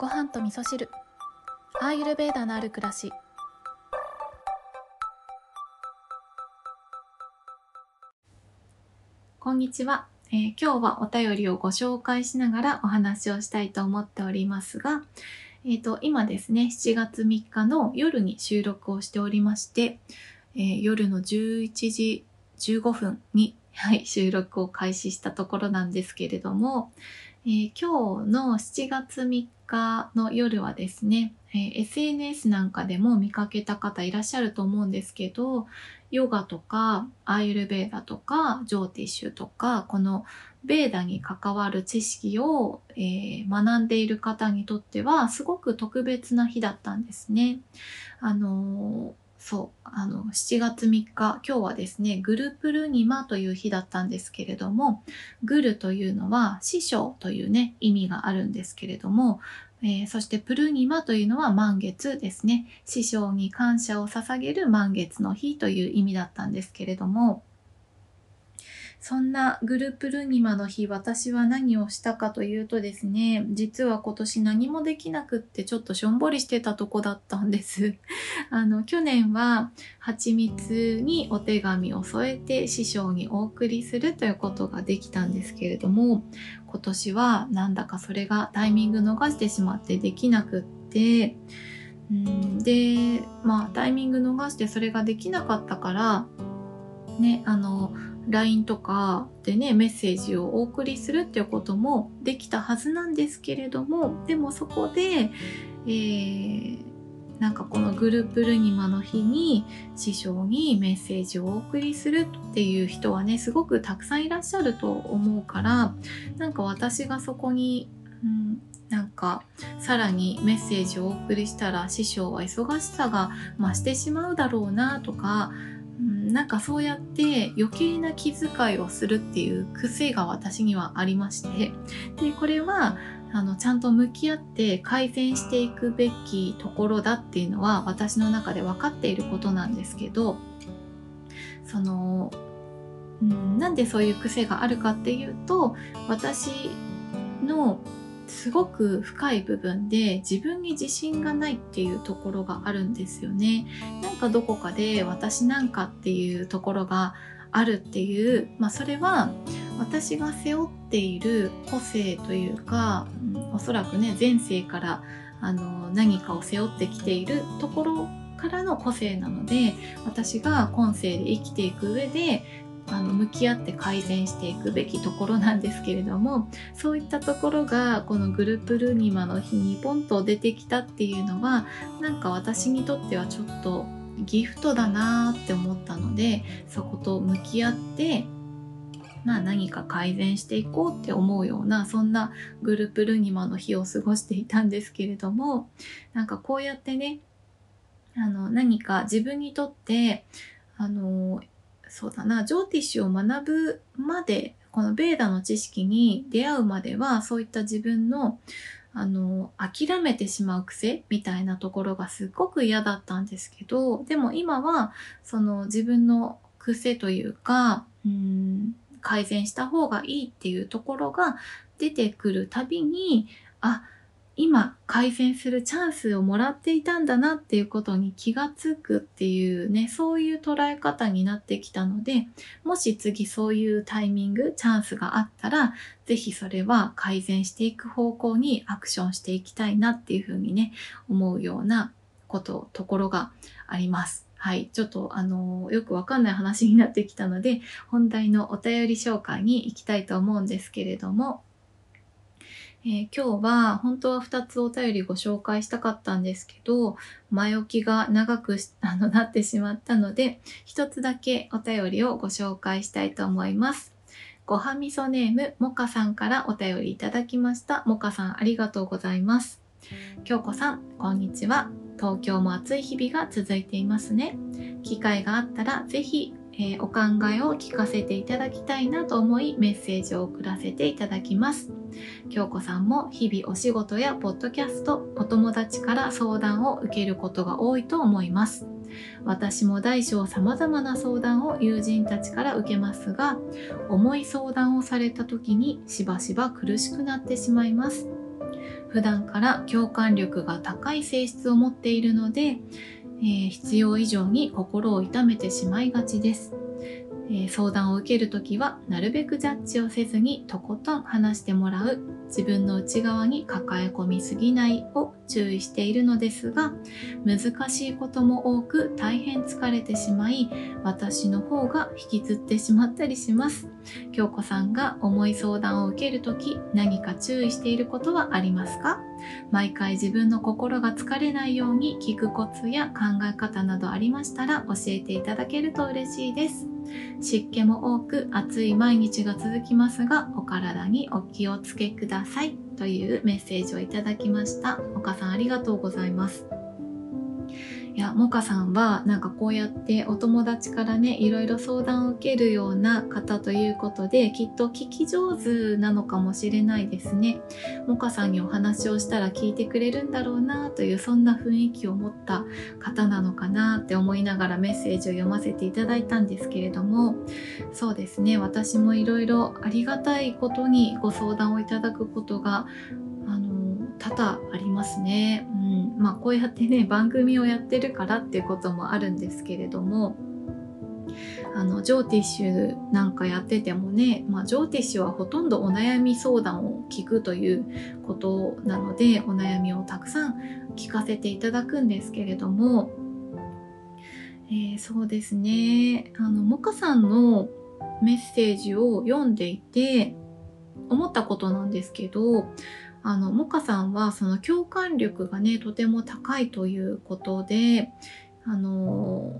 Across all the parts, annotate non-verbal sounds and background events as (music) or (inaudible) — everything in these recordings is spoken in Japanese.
ご飯と味噌汁。アーユルベーダのある暮らし。こんにちは、えー今日はお便りをご紹介しながらお話をしたいと思っておりますが、えー、と今ですね7月3日の夜に収録をしておりまして、えー夜の11時15分に、はい、収録を開始したところなんですけれども、えー今日の7月3日の夜はですね、えー SNS なんかでも見かけた方いらっしゃると思うんですけど、ヨガとかアイルベーダとかジョーティッシュとかこのベーダに関わる知識を、えー学んでいる方にとってはすごく特別な日だったんですね。あのーそう、あの、7月3日、今日はですね、グルプルニマという日だったんですけれども、グルというのは師匠というね、意味があるんですけれども、えーそしてプルニマというのは満月ですね。師匠に感謝を捧げる満月の日という意味だったんですけれども、そんなグループルニマの日、私は何をしたかというとですね、実は今年何もできなくってちょっとしょんぼりしてたとこだったんです。(laughs) あの、去年は蜂蜜にお手紙を添えて師匠にお送りするということができたんですけれども、今年はなんだかそれがタイミング逃してしまってできなくって、うんで、まあタイミング逃してそれができなかったから、ね、あの、LINE とかでね、メッセージをお送りするっていうこともできたはずなんですけれども、でもそこで、えーなんかこのグループルニマの日に師匠にメッセージをお送りするっていう人はねすごくたくさんいらっしゃると思うからなんか私がそこに、うん、なんかさらにメッセージをお送りしたら師匠は忙しさが増してしまうだろうなとか、なんかそうやって余計な気遣いをするっていう癖が私にはありまして。でこれはあのちゃんと向き合って改善していくべきところだっていうのは私の中で分かっていることなんですけどその、うん、なんでそういう癖があるかっていうと私のすごく深い部分で自分に自信がないっていうところがあるんですよね。なんかどこかで私なんかっていうところがあるっていう、まあそれは私が背負っている個性というか、うんおそらくね前世からあの何かを背負ってきているところからの個性なので私が今世で生きていく上であの向き合って改善していくべきところなんですけれどもそういったところがこのグループルーニマの日にポンと出てきたっていうのはなんか私にとってはちょっとギフトだなーって思ったのでそこと向き合ってまあ何か改善していこうって思うようなそんなグループルーニマの日を過ごしていたんですけれどもなんかこうやってねあの何か自分にとってあのそうだな。ジョーティッシュを学ぶまでこのベーダの知識に出会うまではそういった自分のあの諦めてしまう癖みたいなところがすっごく嫌だったんですけどでも今はその自分の癖というかうん改善した方がいいっていうところが出てくるたびにあ今改善するチャンスをもらっていたんだなっていうことに気がつくっていうねそういう捉え方になってきたのでもし次そういうタイミングチャンスがあったらぜひそれは改善していく方向にアクションしていきたいなっていうふうにね思うようなことところがあります。はい。ちょっと、あのよくわかんない話になってきたので、本題のお便り紹介に行きたいと思うんですけれども、えー今日は本当は2つお便りご紹介したかったんですけど、前置きが長く (laughs) あのなってしまったので、1つだけお便りをご紹介したいと思います。ごはみそネーム、もかさんからお便りいただきました。もかさんありがとうございます。京子さん、こんにちは。東京も暑い日々が続いていますね。機会があったらぜひ、えーお考えを聞かせていただきたいなと思いメッセージを送らせていただきます。京子さんも日々お仕事やポッドキャスト、お友達から相談を受けることが多いと思います。私も大小様々な相談を友人たちから受けますが、重い相談をされた時にしばしば苦しくなってしまいます。普段から共感力が高い性質を持っているので、えー、必要以上に心を痛めてしまいがちです。えー、相談を受けるときはなるべくジャッジをせずにとことん話してもらう。自分の内側に抱え込みすぎないを注意しているのですが難しいことも多く大変疲れてしまい私の方が引きずってしまったりします。京子さんが重い相談を受けるとき何か注意していることはありますか？毎回自分の心が疲れないように聞くコツや考え方などありましたら教えていただけると嬉しいです。湿気も多く暑い毎日が続きますがお体にお気をつけくださいというメッセージをいただきました。岡さんありがとうございます。いや、もかさんはなんかこうやってお友達からね、いろいろ相談を受けるような方ということで、きっと聞き上手なのかもしれないですね。もかさんにお話をしたら聞いてくれるんだろうなという、そんな雰囲気を持った方なのかなって思いながらメッセージを読ませていただいたんですけれども、そうですね、私もいろいろありがたいことにご相談をいただくことが多々ありますね。うん、まあこうやってね (laughs) 番組をやってるからっていうこともあるんですけれどもあのジョーティッシュなんかやっててもね、まあ、ジョーティッシュはほとんどお悩み相談を聞くということなのでお悩みをたくさん聞かせていただくんですけれども、えー、そうですねあのモカさんのメッセージを読んでいて思ったことなんですけどあのモカさんはその共感力がねとても高いということであの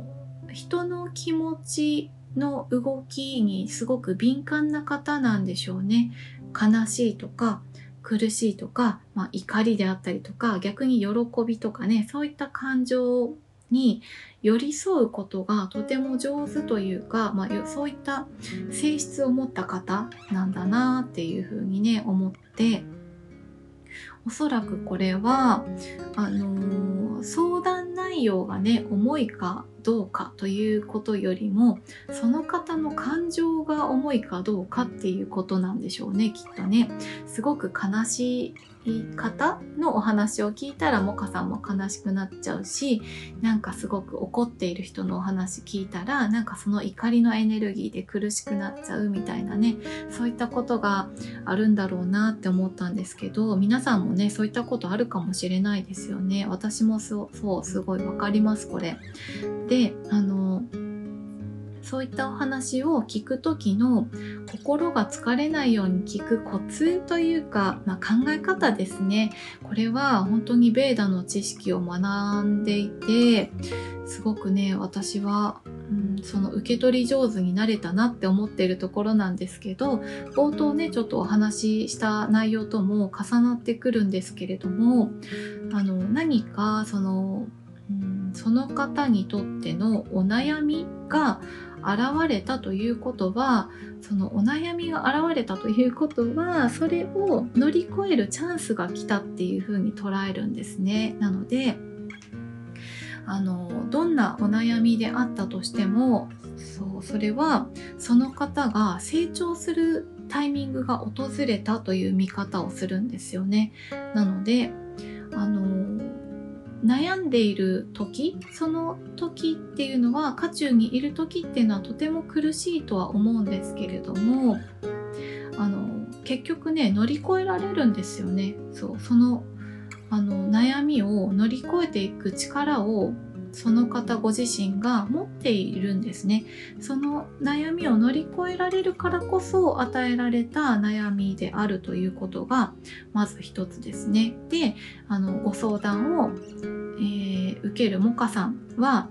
人の気持ちの動きにすごく敏感な方なんでしょうね。悲しいとか苦しいとか、まあ、怒りであったりとか逆に喜びとかねそういった感情に寄り添うことがとても上手というか、まあ、そういった性質を持った方なんだなっていうふうにね思っておそらくこれはあのー、相談内容がね重いかどうかということよりもその方の感情が重いかどうかっていうことなんでしょうねきっとね。すごく悲しい方のお話を聞いたらモカさんも悲しくなっちゃうしなんかすごく怒っている人のお話聞いたらなんかその怒りのエネルギーで苦しくなっちゃうみたいなねそういったことがあるんだろうなって思ったんですけど皆さんもねそういったことあるかもしれないですよね。私もそうそうすごいわかりますこれ。であのそういったお話を聞く時の心が疲れないように聞くコツというか、まあ、考え方ですね。これは本当にベーダの知識を学んでいてすごくね私は、うん、その受け取り上手になれたなって思ってるところなんですけど冒頭ねちょっとお話しした内容とも重なってくるんですけれどもあの何かその、うん、その方にとってのお悩みが現れたということはそのお悩みが現れたということはそれを乗り越えるチャンスが来たっていうふうに捉えるんですね。なのであのどんなお悩みであったとしてもそうそれはその方が成長するタイミングが訪れたという見方をするんですよね。なのであの悩んでいる時その時っていうのは渦中にいる時っていうのはとても苦しいとは思うんですけれどもあの結局ね乗り越えられるんですよねそうそのあの悩みを乗り越えていく力をその方ご自身が持っているんですね。その悩みを乗り越えられるからこそ与えられた悩みであるということがまず一つですね。であのご相談を、えー、受けるモカさんは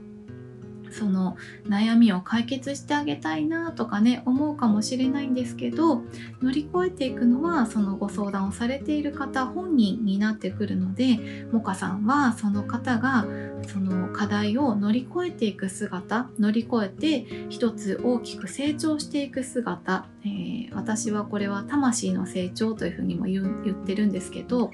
その悩みを解決してあげたいなとかね思うかもしれないんですけど乗り越えていくのはそのご相談をされている方本人になってくるのでモカさんはその方がその課題を乗り越えていく姿乗り越えて一つ大きく成長していく姿、えー、私はこれは魂の成長というふうにも言ってるんですけど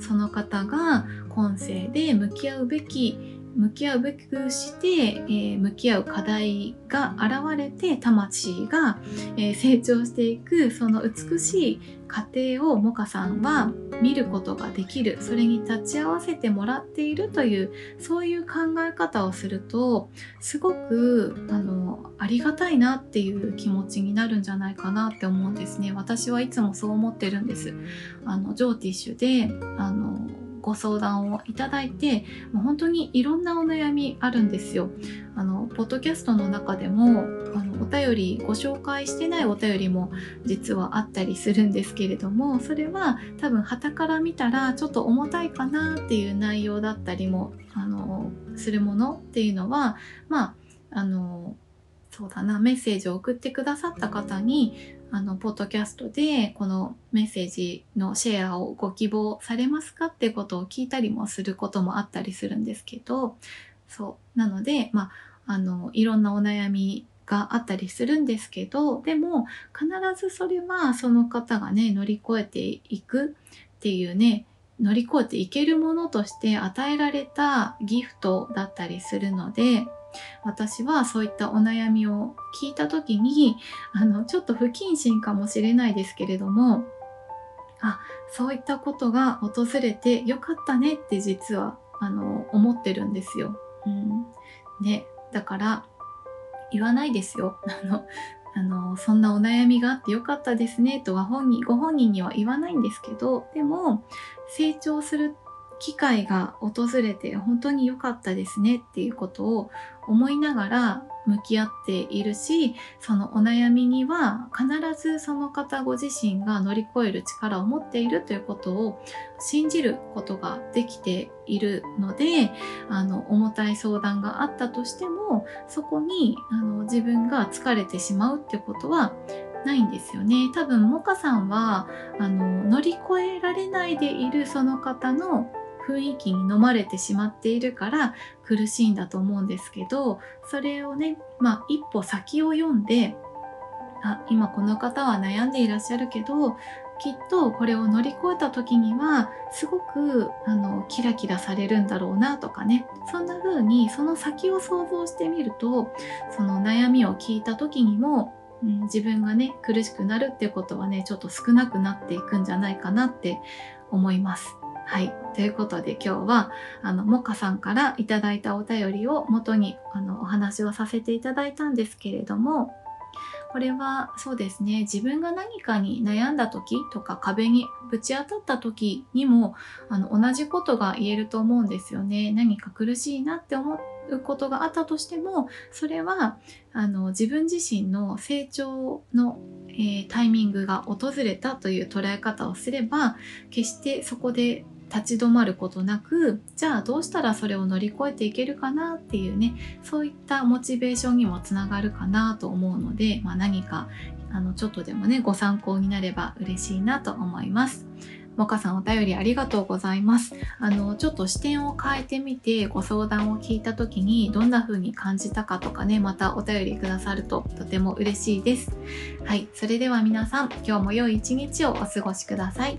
その方が今世で向き合うべき向き合うべくして、えー、向き合う課題が現れて魂が、えー、成長していくその美しい過程をモカさんは見ることができる。それに立ち会わせてもらっているというそういう考え方をするとすごくあのありがたいなっていう気持ちになるんじゃないかなって思うんですね。私はいつもそう思ってるんです。あのジョーティッシュであのご相談をいただいてもう本当にいろんなお悩みあるんですよ。あのポッドキャストの中でもあのお便りご紹介してないお便りも実はあったりするんですけれどもそれは多分旗から見たらちょっと重たいかなっていう内容だったりもあのするものっていうのはまああのそうだなメッセージを送ってくださった方にあの、ポッドキャストで、このメッセージのシェアをご希望されますかってことを聞いたりもすることもあったりするんですけど、そう。なので、まあ、あの、いろんなお悩みがあったりするんですけど、でも、必ずそれはその方がね、乗り越えていくっていうね、乗り越えていけるものとして与えられたギフトだったりするので、私はそういったお悩みを聞いた時にあのちょっと不謹慎かもしれないですけれどもあそういったことが訪れてよかったねって実はあの思ってるんですよ。うん、ねだから言わないですよ。(laughs) あのあのそんなお悩みがあってよかったですねとは本人ご本人には言わないんですけどでも成長する機会が訪れて本当に良かったですねっていうことを思いながら向き合っているしそのお悩みには必ずその方ご自身が乗り越える力を持っているということを信じることができているのであの重たい相談があったとしてもそこにあの自分が疲れてしまうってことはないんですよね。多分モカさんはあの乗り越えられないでいるその方の雰囲気に飲まれてしまっているから苦しいんだと思うんですけどそれをね、まあ、一歩先を読んであ今この方は悩んでいらっしゃるけどきっとこれを乗り越えた時にはすごくあのキラキラされるんだろうなとかねそんな風にその先を想像してみるとその悩みを聞いた時にも、うん、自分がね苦しくなるっていうことはねちょっと少なくなっていくんじゃないかなって思います。はい。ということで今日は、あの、モカさんからいただいたお便りを元に、あの、お話をさせていただいたんですけれども、これはそうですね、自分が何かに悩んだ時とか壁にぶち当たった時にも、あの、同じことが言えると思うんですよね。何か苦しいなって思うことがあったとしても、それは、あの、自分自身の成長のえー、タイミングが訪れたという捉え方をすれば決してそこで立ち止まることなくじゃあどうしたらそれを乗り越えていけるかなっていうねそういったモチベーションにもつながるかなと思うので、まあ、何かあのちょっとでもねご参考になれば嬉しいなと思います。もかさんお便りありがとうございます。あの、ちょっと視点を変えてみてご相談を聞いた時にどんな風に感じたかとかね、またお便りくださるととても嬉しいです。はい、それでは皆さん、今日も良い一日をお過ごしください。